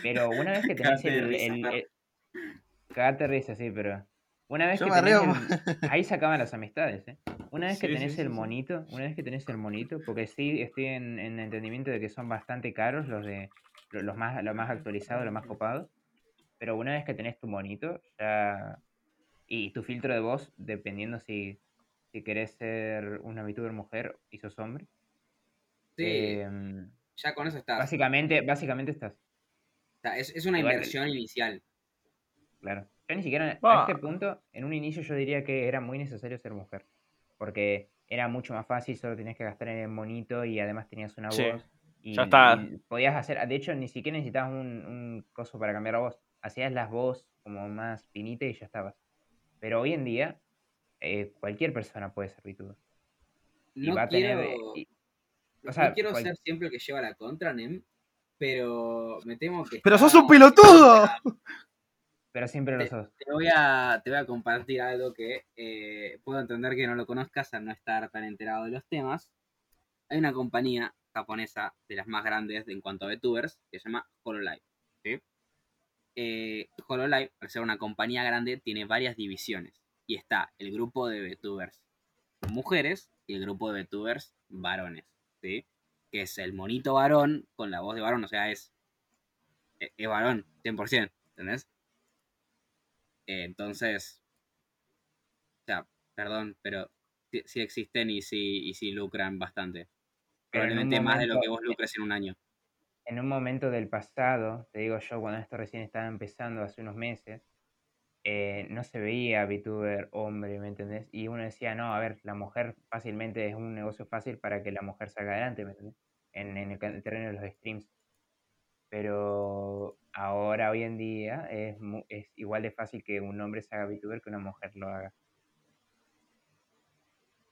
pero una vez que tenés el, risa, el, el- risa, sí, pero una vez Yo que me tenés río. el- ahí se acaban las amistades, ¿eh? Una vez que Sí, tenés sí, el sí. monito, una vez que tenés el monito, porque sí estoy en, en entendimiento de que son bastante caros los de lo- los más, los más actualizados, los más copados. Pero una vez que tenés tu monito, ya. Y tu filtro de voz, dependiendo si, si querés ser una VTuber mujer y sos hombre. Sí, em, ya con eso estás. básicamente, básicamente estás. O sea, es, es una igual- inversión inicial. Claro. Yo ni siquiera a Va. este punto, en un inicio yo diría que era muy necesario ser mujer. Porque era mucho más fácil, solo tenías que gastar en el monito y además tenías una Sí, voz. Y, ya está. y podías hacer, de hecho, ni siquiera necesitabas un, un coso para cambiar la voz. Hacías las voz como más finita y ya estabas. Pero hoy en día, eh, cualquier persona puede ser VTuber. Y No va a quiero, tener. y- no o sea, quiero cual- ser siempre el que lleva la contra, Nem, pero me temo que... ¡Pero sos un pelotudo! pero siempre lo sos. Te voy a, te voy a compartir algo que eh, puedo entender que no lo conozcas al no estar tan enterado de los temas. Hay una compañía japonesa de las más grandes en cuanto a VTubers que se llama Hololive. ¿sí? Eh, Hololive, al ser una compañía grande, tiene varias divisiones. Y está el grupo de VTubers mujeres y el grupo de VTubers varones. ¿sí? Que es el monito varón con la voz de varón, o sea, es, es, es varón, 100%, ¿entendés? Eh, entonces, o sea, perdón, pero sí, sí existen y sí, y sí lucran bastante. Probablemente más de lo que vos lucres en un año. en un momento del pasado, te digo yo, cuando esto recién estaba empezando hace unos meses, eh, no se veía VTuber hombre, ¿me entendés? Y uno decía, no, a ver, la mujer fácilmente es un negocio fácil para que la mujer salga adelante, ¿me entendés? En, en el, terreno de los streams. Pero ahora, hoy en día, es, es igual de fácil que un hombre se haga VTuber que una mujer lo haga.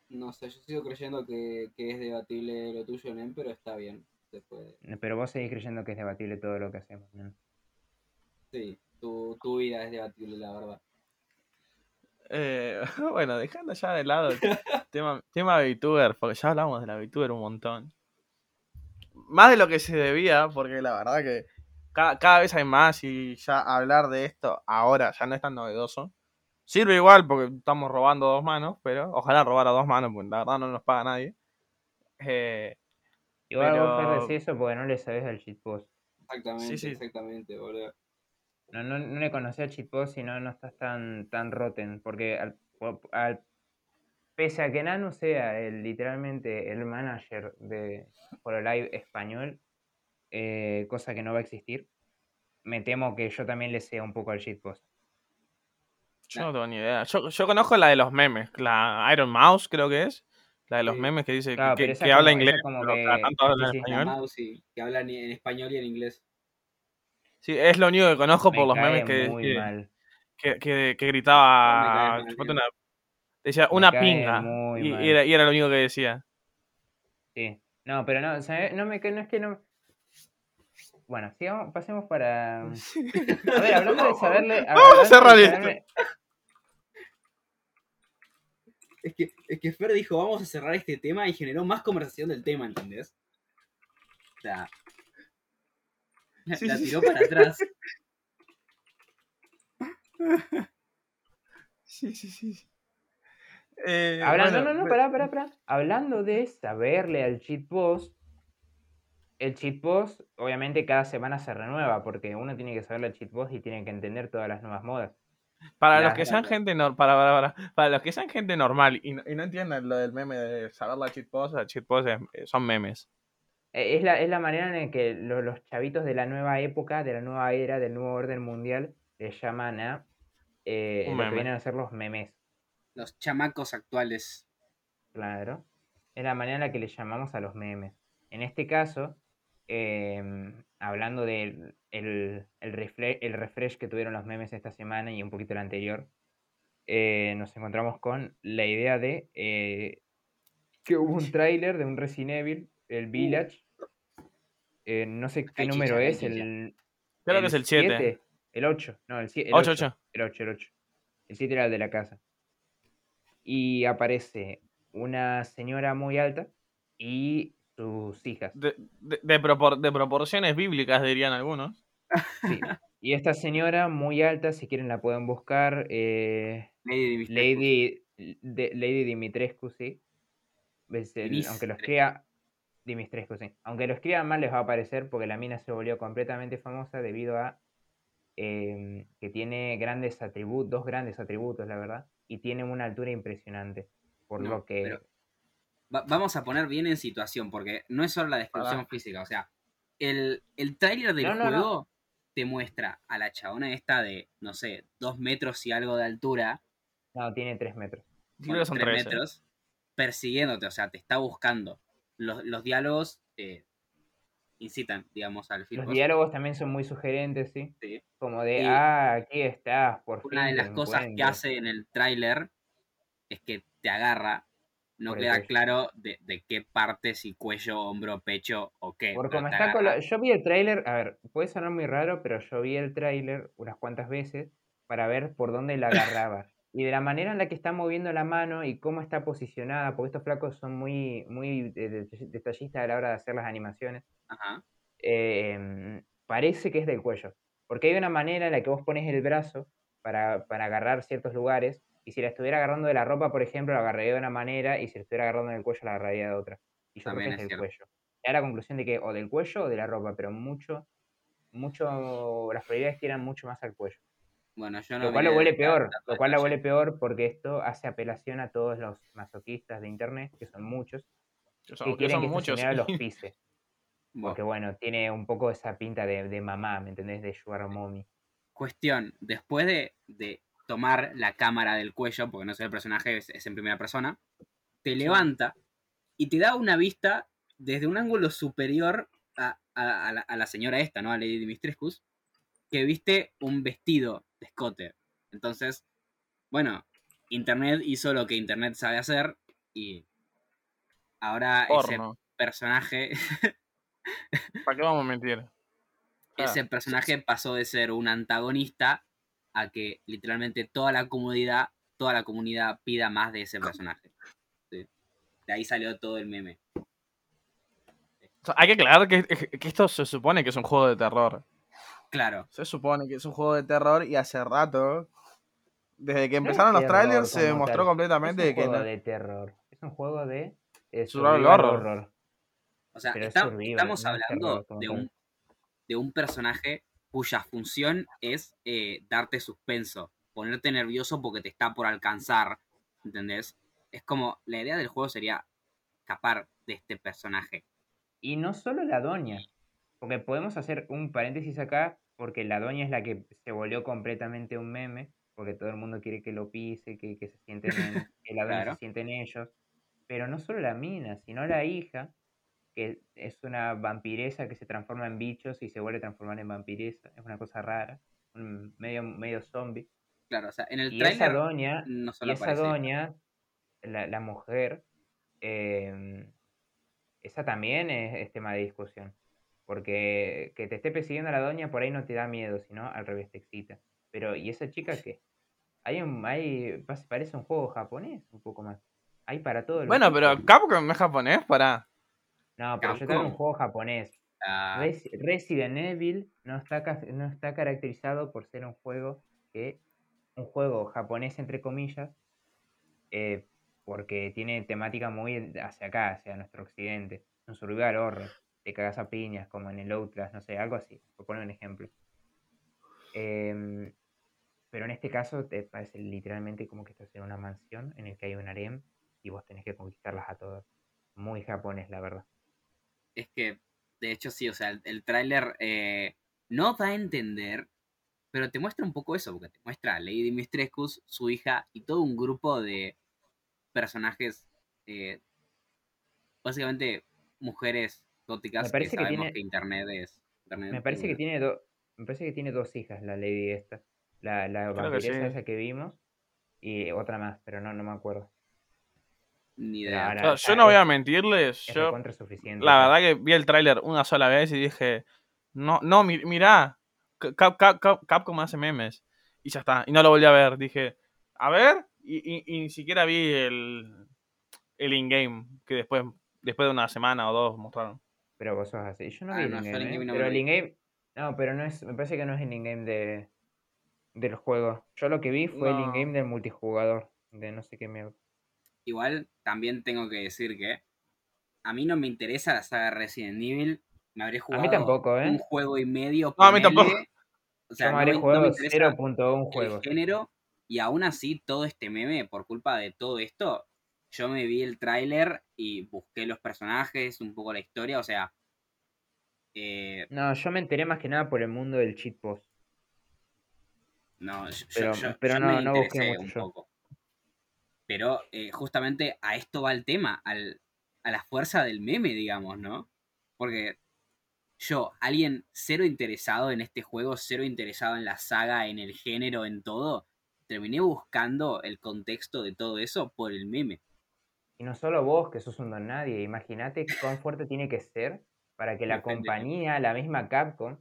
No sé, yo sigo creyendo que, que es debatible lo tuyo, Nen, pero está bien. Se puede. Pero vos seguís creyendo que es debatible todo lo que hacemos, ¿no? Sí, tu, tu vida es debatible, la verdad. Eh, bueno, dejando ya de lado el tema, tema VTuber, porque ya hablamos de la VTuber un montón. Más de lo que se debía, porque la verdad que cada, cada vez hay más y ya hablar de esto ahora ya no es tan novedoso. Sirve igual porque estamos robando dos manos, pero ojalá robar a dos manos, porque la verdad no nos paga nadie. Eh, Igual vos Pero- decís eso porque no le sabes al shitpost. Exactamente, Sí, sí. exactamente, boludo. No, no, no le conocí al shitpost y no, no estás tan, tan rotten. Porque al, al- pese a que Nano sea el, literalmente el manager de Hololive español, eh, cosa que no va a existir, me temo que yo también le sea un poco al shitpost. Yo no tengo ni idea. Yo, yo conozco la de los memes, la Iron Mouse creo que es. La de los Sí. memes que dice Claro, que, que habla como- inglés, como pero que- tanto habla en español. Mouse y que hablan en español y en inglés. Sí, es lo único que conozco Me por los memes que, muy que, mal. que, que- que No, me gritaba. una- decía Me una pinga. muy Y, mal. y era, y era lo único que decía. Sí. No, pero no, ¿sabes? No, me, no es que no. Bueno, sigamos, pasemos para. A ver, hablando de saberle. Vamos a cerrar esto. saberle- Es que, es que Fer dijo, vamos a cerrar este tema y generó más conversación del tema, ¿entendés? O sea, Sí, la sí, tiró para atrás. Sí, sí, sí. Eh, Hablando, bueno, no, no, pe- pará, pará, pará. Hablando de saberle al cheat post, el cheat post, obviamente, cada semana se renueva, porque uno tiene que saberle al cheat post y tiene que entender todas las nuevas modas. Para los que sean gente no, para, para, para, para los que sean gente normal y no, y no entiendan lo del meme de saber la cheat post, la cheat post es- son memes. Eh, Es la, es la manera en la que lo- los chavitos de la nueva época, de la nueva era, del nuevo orden mundial, le llaman a eh, lo que vienen a ser los memes. Los chamacos actuales. Claro. Es la manera en la que le llamamos a los memes. En este caso, em, hablando del el, el, refle- el refresh que tuvieron los memes esta semana y un poquito el anterior, eh, nos encontramos con la idea de eh, que hubo un tráiler de un Resident Evil, el Village. eh, no sé qué número chicha, es, el, Creo que es el 7. siete, El 8, no, el 7. 8, 8, 8. el 8, el 8. El 7 era el de la casa. Y aparece una señora muy alta y sus hijas. De, de, de propor- de proporciones bíblicas, dirían algunos. Sí. Y esta señora muy alta, si quieren la pueden buscar, eh, Lady Dimitrescu. Lady, de- Lady Dimitrescu, sí. El- aunque lo Trescu. Dimitrescu, sí. Aunque lo escriban mal les va a aparecer porque la mina se volvió completamente famosa debido a em, que tiene grandes atributos, dos grandes atributos, la verdad, y tiene una altura impresionante. Por No, lo que pero- Va- vamos a poner bien en situación, porque no es solo la descripción física. O sea, el, el tráiler del No, no, no. juego te muestra a la chabona esta de, no sé, dos metros y algo de altura, no, tiene tres metros. Bueno, son tres 13. metros, persiguiéndote, o sea, te está buscando. Los, los diálogos eh, incitan, digamos, al Los film. diálogos también son muy sugerentes, sí. Sí. Como de, Y ah, aquí estás, por fin. Una de las cosas que encuentro". hace en el tráiler es que te agarra. No Por queda claro de, de qué parte, si cuello, hombro, pecho o qué. Por pero como está con la- agarra. Yo vi el tráiler, a ver, puede sonar muy raro, pero yo vi el tráiler unas cuantas veces para ver por dónde la agarraba. Y de la manera en la que está moviendo la mano y cómo está posicionada, porque estos flacos son muy, muy de- detallistas a la hora de hacer las animaciones, Ajá. em, parece que es del cuello. Porque hay una manera en la que vos pones el brazo para, para agarrar ciertos lugares, y si la estuviera agarrando de la ropa, por ejemplo, la agarraría de una manera, y si la estuviera agarrando del cuello, la agarraría de otra. Y yo También creo que es es del cierto. cuello. Da la conclusión de que o del cuello o de la ropa, pero mucho, mucho, las probabilidades tiran mucho más al cuello. Bueno, yo no. Lo cual lo huele peor, lo cual lo detalle. huele peor porque esto hace apelación a todos los masoquistas de internet, que son muchos, Que son, que que quieren son que esta muchos. señora los pise. Bueno, Porque bueno, tiene un poco esa pinta de, de mamá, ¿me entendés? De Sugar Mommy. cuestión. Después de, de tomar la cámara del cuello, porque no sé el personaje, es, es en primera persona, te levanta y te da una vista desde un ángulo superior a, a- a la, a la señora esta, ¿no? A Lady Dimitrescu, que viste un vestido de escote. Entonces, bueno, Internet hizo lo que Internet sabe hacer y ahora ese personaje ¿Para qué vamos a mentir? Ah, ese personaje pasó de ser un antagonista a que literalmente toda la comunidad, toda la comunidad pida más de ese personaje. Sí. De ahí salió todo el meme. o sea, hay que aclarar que, que esto se supone que es un juego de terror. Claro, Se supone que es un juego de terror y hace rato, desde que No es empezaron los terror trailers, se mostró tal, completamente no es un que juego no- de terror, es un juego de Survival survival horror. o sea, es estamos es hablando terror de un, de un personaje cuya función es eh, darte suspenso, ponerte nervioso porque te está por alcanzar, ¿entendés? es como, la idea del juego sería escapar de este personaje. Y no solo la doña, porque podemos hacer un paréntesis acá, porque la doña es la que se volvió completamente un meme, porque todo el mundo quiere que lo pise, que, que se sienten en, que la doña Claro. se siente en ellos. Pero no solo la mina, sino la hija, que es una vampiresa que se transforma en bichos y se vuelve a transformar en vampiresa. Es una cosa rara, un medio, medio zombie. Claro, o sea, en el Y esa doña, no y esa aparece. doña, la, la mujer, em, esa también es, es tema de discusión. Porque que te esté persiguiendo a la doña por ahí no te da miedo, sino al revés te excita. Pero, ¿y esa chica qué? Hay un, hay, parece un juego japonés, un poco más. Hay para todo el Bueno, pero Capcom es japonés, para. No, pero yo tengo un juego japonés. Ah, Res- Resident Evil no está, no está caracterizado por ser un juego que un juego japonés entre comillas eh, porque tiene temática muy hacia acá, hacia nuestro occidente. Un survival horror, te cagas a piñas como en el Outlast, no sé, algo así, por poner un ejemplo. Em, pero en este caso te parece literalmente como que estás en una mansión en el que hay un harem y vos tenés que conquistarlas a todas. Muy japonés, la verdad. es que, de hecho, sí, o sea, el, el tráiler eh, no da a entender, pero te muestra un poco eso, porque te muestra a Lady Mistrescus, su hija y todo un grupo de personajes, eh, básicamente mujeres Me parece que que sabemos tiene- que internet es... internet Me parece que tiene dos. Me parece que tiene dos hijas la Lady esta. La, la que vampiresa sí. esa que vimos. Y otra más, pero no, no me acuerdo. Ni idea. ahora- O sea, yo no voy a es- mentirles. Es Yo, la verdad que vi el tráiler una sola vez y dije, no, no, mi- mirá, Cap- Cap- Cap- Capcom hace memes. Y ya está. Y no lo volví a ver. Dije, a ver. Y, y- y ni siquiera vi el, el in-game que después, después de una semana o dos mostraron. Pero vos sos así. Yo no Ah, vi el no, el in-game, ¿eh? no Pero el in-game. No, pero no es. Me parece que no es el in-game de. Del juego. Yo lo que vi fue el No. in-game del multijugador. De no sé qué me. Igual también tengo que decir que a mí no me interesa la saga Resident Evil. Me habré jugado tampoco, ¿eh? un juego y medio. No, a mí tampoco. O sea, Yo me habré jugado interesa 0.1 el juegos. género. Y aún así, todo este meme, por culpa de todo esto, yo me vi el tráiler y busqué los personajes, un poco la historia. O sea, eh, No, yo me enteré más que nada por el mundo del cheat post. No, yo, Pero- yo- pero yo no- me no busqué mucho un poco. Pero eh, justamente a esto va el tema, al, a la fuerza del meme, digamos, ¿no? Porque yo, alguien cero interesado en este juego, cero interesado en la saga, en el género, en todo, terminé buscando el contexto de todo eso por el meme. Y no solo vos, que sos un don nadie, imagínate cuán fuerte tiene que ser para que la Depende. compañía, la misma Capcom,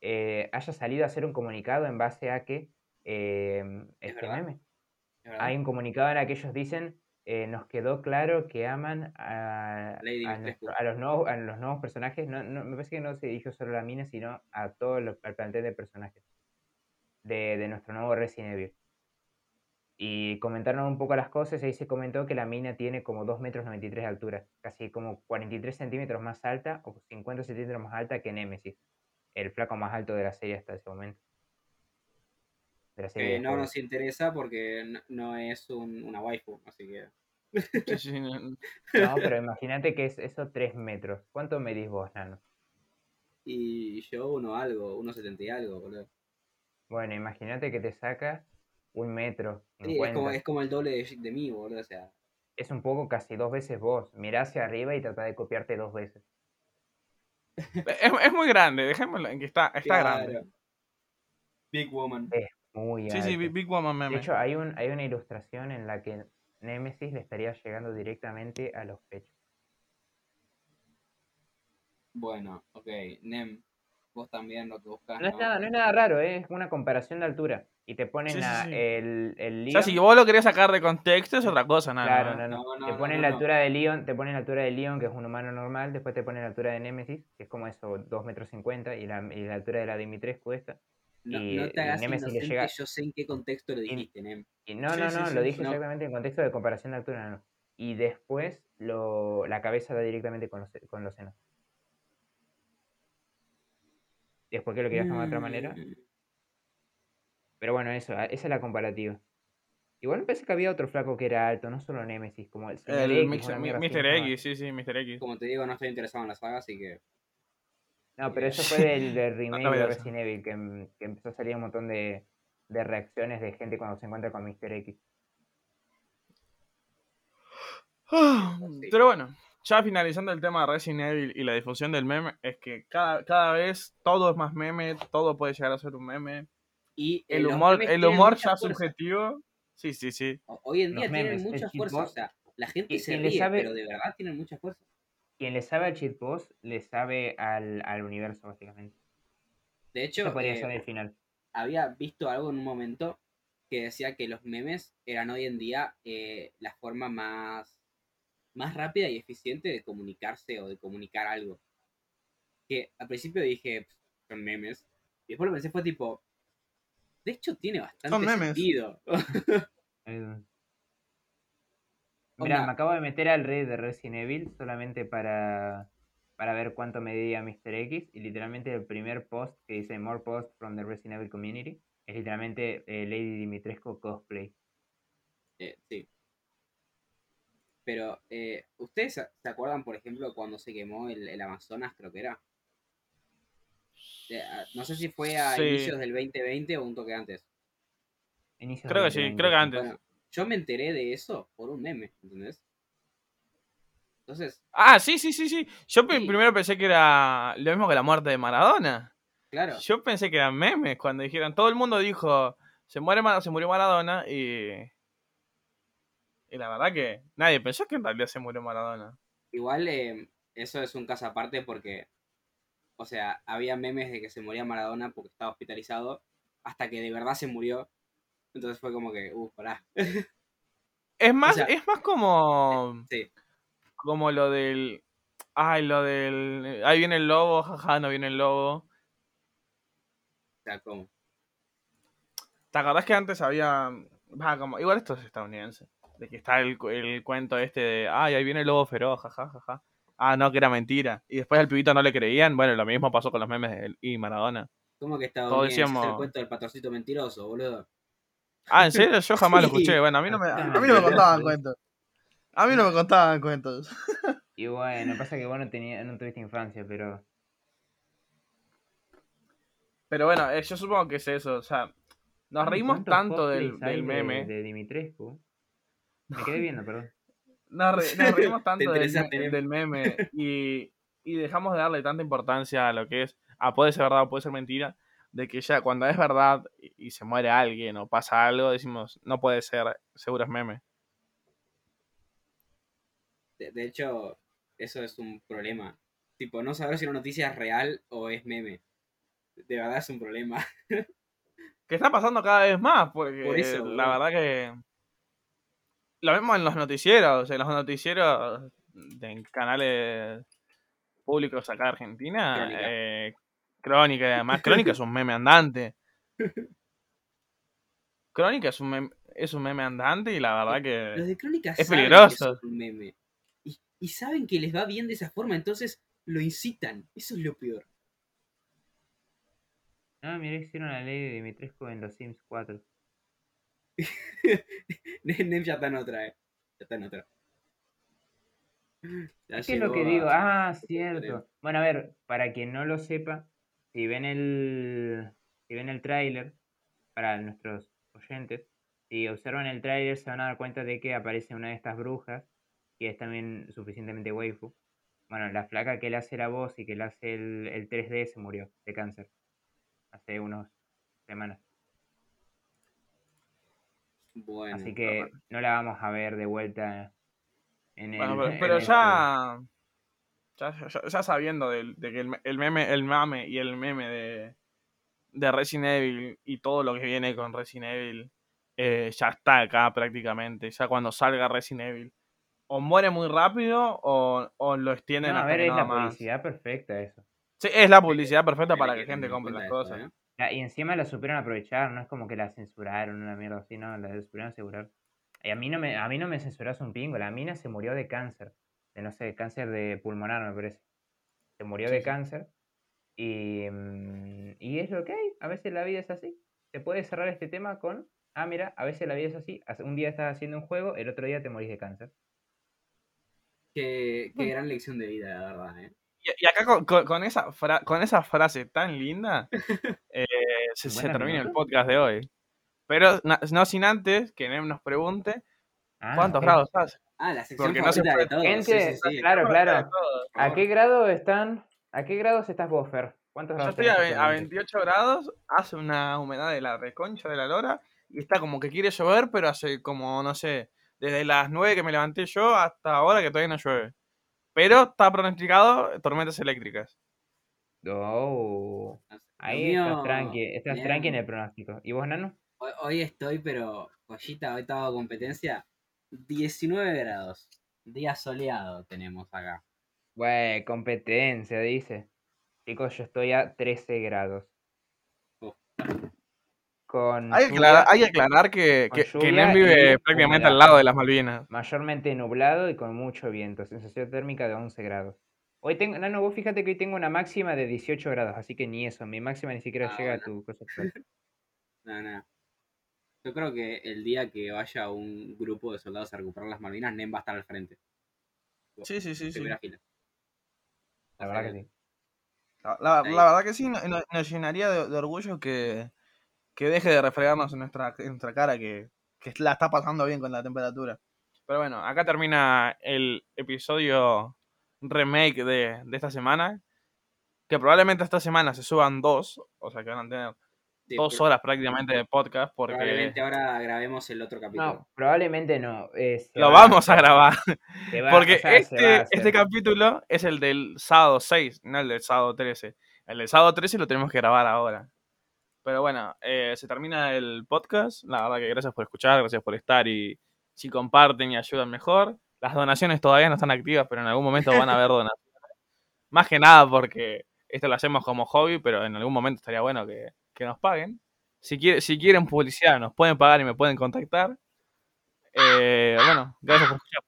eh, haya salido a hacer un comunicado en base a que eh, Es este verdad. meme. Hay un comunicado en el que ellos dicen, eh, nos quedó claro que aman a, a, nuestro- a los nuevos, a los nuevos personajes. No, no, me parece que no se dirigió solo a la mina, sino a todo al plantel de personajes de, de nuestro nuevo Resident Evil. Y comentaron un poco las cosas y ahí se comentó que la mina tiene como 2 metros 93 de altura, casi como 43 centímetros más alta o 50 centímetros más alta que Nemesis, el flaco más alto de la serie hasta ese momento. De la serie Que de no nos interesa porque no, no es un- una waifu, así que... No- pero imagínate que es eso 3 metros. ¿Cuánto medís vos, Nano? Y yo uno algo, uno setenta y algo, boludo. Bueno, imagínate que te saca un metro. Sí, es 50. como, es como el doble de, de mí, boludo. O sea, Es un poco casi dos veces vos. Mirá hacia arriba y trata de copiarte dos veces. es, es muy grande, dejémoslo en que está, está grande. Big Woman. Muy Sí, sí, alto. Big Big Woman De meme. hecho, hay, un, hay una ilustración en la que Nemesis le estaría llegando directamente a los pechos. Bueno, ok. Nem, vos también lo que buscas. No es nada, no es nada raro, ¿eh? es una comparación de altura. Y te ponen Sí, sí, la- sí. el, el O sea, Leon- si vos lo querés sacar de contexto es otra cosa, nada. Claro, ¿no? no, no. No, no, te ponen no, la no. altura de Leon, te ponen la altura de Leon, que es un humano normal, después te ponen la altura de Nemesis, que es como eso, 2 metros 50, y la, y la altura de la Dimitrescu esta. No, y- no te hagas Nemesis le llega- yo sé en qué contexto lo dijiste, Nem. Y no, Sí, no, sí, no, sí, lo sí, dije no. exactamente en contexto de comparación de altura, no. Y después lo, la cabeza da directamente con los, con los senos. Después que lo querías tomar de otra manera. Mm, Pero bueno, eso, a- esa es la comparativa. Igual me parece que había otro flaco que era alto, no solo Nemesis, como el señor El X, Mr. X, sí, sí, Mr. X. Como te digo, no estoy interesado en la saga, así que. No, pero eso fue del, del remake no de. Resident Evil, que, em- que empezó a salir un montón de, de reacciones de gente cuando se encuentra con Mr. X. Ah. Pero bueno, ya finalizando el tema de Resident Evil y la difusión del meme, es que cada, cada vez todo es más meme, todo puede llegar a ser un meme. Y El humor, el humor ya subjetivo. Sí, sí, sí. Ho- Hoy en día tienen memes, mucha fuerza. O sea, la gente se ríe, sabe- pero de verdad tienen mucha fuerza. Quien le sabe al cheat post, le sabe al, al universo, básicamente. De Eso hecho, podría eh, ser el final. había visto algo en un momento que decía que los memes eran hoy en día eh, la forma más, más rápida y eficiente de comunicarse o de comunicar algo. Que al principio dije, "Pff, son memes. Y después lo pensé, fue tipo, de hecho tiene bastante memes. sentido. Mira, me acabo de meter al red de Resident Evil solamente para, para ver cuánto medía Mr. X. Y literalmente el primer post que dice More Post from the Resident Evil Community es literalmente eh, Lady Dimitrescu cosplay. Eh, sí. Pero, eh, ¿ustedes se se acuerdan, por ejemplo, cuando se quemó el, el Amazonas, creo que era? Eh, a- no sé si fue a Sí. inicios del 2020 o un toque antes. Inicios Creo que sí, 2020, creo que antes. Bueno, yo me enteré de eso por un meme, ¿entendés? Entonces, Ah, sí, sí, sí, sí. Yo Sí. primero pensé que era lo mismo que la muerte de Maradona. claro, Yo pensé que eran memes cuando dijeron, todo el mundo dijo, se muere se murió Maradona y y la verdad que nadie pensó que en realidad se murió Maradona. igual eh, eso es un caso aparte porque, o sea, había memes de que se moría Maradona porque estaba hospitalizado hasta que de verdad se murió. Entonces fue como que, uh, pará. Es más, sea, es más como Sí, como lo del ay, lo del ahí viene el lobo, jaja, no viene el lobo. o sea, ¿cómo? ¿Te acordás que antes había va, como igual esto es estadounidense, de que está el, el cuento este de ay, ahí viene el lobo feroz, jaja, jaja. Ah, no, que era mentira. Y después al pibito no le creían. Bueno, lo mismo pasó con los memes de él y Maradona. ¿Cómo que estaba Todos bien? Es el decíamos- cuento del patrocito mentiroso, boludo. Ah, ¿en serio? Yo jamás lo escuché. Bueno, a mí no me. A mí no me contaban cuentos. A mí no me contaban cuentos. Y bueno, pasa que vos no, tenías, no tuviste infancia, pero Pero bueno, eh, yo supongo que es eso. O sea, nos reímos ¿Cuántos tanto del, del de- meme. De, Dimitrescu. Me quedé viendo, perdón. Nos, re- nos reímos tanto del, ¿eh? del meme y, y dejamos de darle tanta importancia a lo que es. Ah, puede ser verdad o puede ser mentira. De que ya cuando es verdad y, y se muere alguien o pasa algo, decimos, no puede ser, seguro es meme. De, de hecho, eso es un problema. Tipo, no saber si una noticia es real o es meme. De verdad es un problema. Que está pasando cada vez más, porque Por eso, la verdad que. Lo vemos en los noticieros, en los noticieros de canales públicos acá de Argentina. Crónica. eh, Crónica, y además, Crónica es un meme andante. Crónica es un meme, es un meme andante y la verdad Los que. de Crónica es saben peligroso. que un meme. Y, y saben que les va bien de esa forma, entonces lo incitan. Eso es lo peor. No, mira, hicieron la ley de Dimitrescu en los Sims 4. Nem ya está en otra, eh. Ya está en otra. Ya ¿Qué es lo que a- digo? Ah, cierto. Bueno, a ver, para quien no lo sepa, si ven el si ven el tráiler, para nuestros oyentes, si observan el tráiler se van a dar cuenta de que aparece una de estas brujas, que es también suficientemente waifu. Bueno, la flaca que le hace la voz y que le hace el, el 3D se murió de cáncer hace unas semanas. Bueno, Así que no la vamos a ver de vuelta en el. Bueno, pero, en pero ya, ya. ya- ya sabiendo de, que el, me- el meme, el mame y el meme de, de Resident Evil y todo lo que viene con Resident Evil eh, ya está acá prácticamente. Ya cuando salga Resident Evil, o muere muy rápido o, o lo extienden No, a hasta ver, que es nada la más. publicidad perfecta eso. Sí, es la publicidad perfecta para que que gente compre las cuenta eso, cosas. ¿eh? Y encima la supieron aprovechar, no es como que la censuraron, una mierda así, no, la supieron asegurar. Y a mí no me, a mí no me censuras un pingo, la mina se murió de cáncer, de no sé, cáncer de pulmonar me parece. Se murió Sí, de sí. cáncer y, mm, y es lo que hay, a veces la vida es así. Se puede cerrar este tema con Ah, mira, a veces la vida es así. Un día estás haciendo un juego, el otro día te morís de cáncer. Qué, qué gran lección de vida, la verdad. ¿eh? Y, y acá con, con- con esa fra- con esa frase tan linda, eh, se, termina el podcast de hoy. Pero no sin antes que Nem nos pregunte Ah, cuántos grados hace. Ah, la sección Porque no se de todos. Gente, sí, sí, sí. claro, claro. ¿A qué grado están? ¿A qué grados estás vos, Fer? ¿Cuántos Yo grados estoy a, a actualmente? 28 grados, hace una humedad de la reconcha de la lora y está como que quiere llover, pero hace como, no sé, desde las 9 que me levanté yo hasta ahora que todavía no llueve. Pero está pronosticado tormentas eléctricas. Oh, ahí mío, estás tranqui, estás bien. tranqui en el pronóstico. ¿Y vos, Nano? Hoy, hoy estoy, pero, joyita, hoy estaba competencia. 19 grados. Día soleado tenemos acá. Güey, competencia, dice. Chicos, yo estoy a 13 grados. Con Hay que lluvia, aclarar, hay que, aclarar que, que, vive prácticamente humedad. al lado de las Malvinas. mayormente nublado y con mucho viento. Sensación térmica de 11 grados. Hoy tengo, Nano, vos fíjate que hoy tengo una máxima de 18 grados, así que ni eso, mi máxima ni siquiera Ah, llega a tu cosa. No, no. Yo creo que el día que vaya un grupo de soldados a recuperar las Malvinas, Nem va a estar al frente. Sí, sí, sí, sí. Fila. La verdad que sí. La, la- Ahí. la verdad que sí, no- no- nos llenaría de, de orgullo que, que deje de refregarnos en nuestra, en nuestra cara, que, que la está pasando bien con la temperatura. Pero bueno, acá termina el episodio remake de, de esta semana. Que probablemente esta semana se suban dos, o sea que van a tener sí, dos horas prácticamente de podcast, porque Probablemente ahora grabemos el otro capítulo. No, probablemente no. eh, lo va vamos a grabar. va- Porque o sea, se va a este, este capítulo es el del sábado 6, no el del sábado 13. El del sábado 13 lo tenemos que grabar ahora. Pero bueno, eh, se termina el podcast. La verdad que gracias por escuchar, gracias por estar y si comparten y ayudan mejor. Las donaciones todavía no están activas, pero en algún momento van a haber donaciones. Más que nada porque esto lo hacemos como hobby, pero en algún momento estaría bueno que, que nos paguen. Si, quiere, si quieren publicidad, nos pueden pagar y me pueden contactar. Eh, bueno, gracias por escuchar.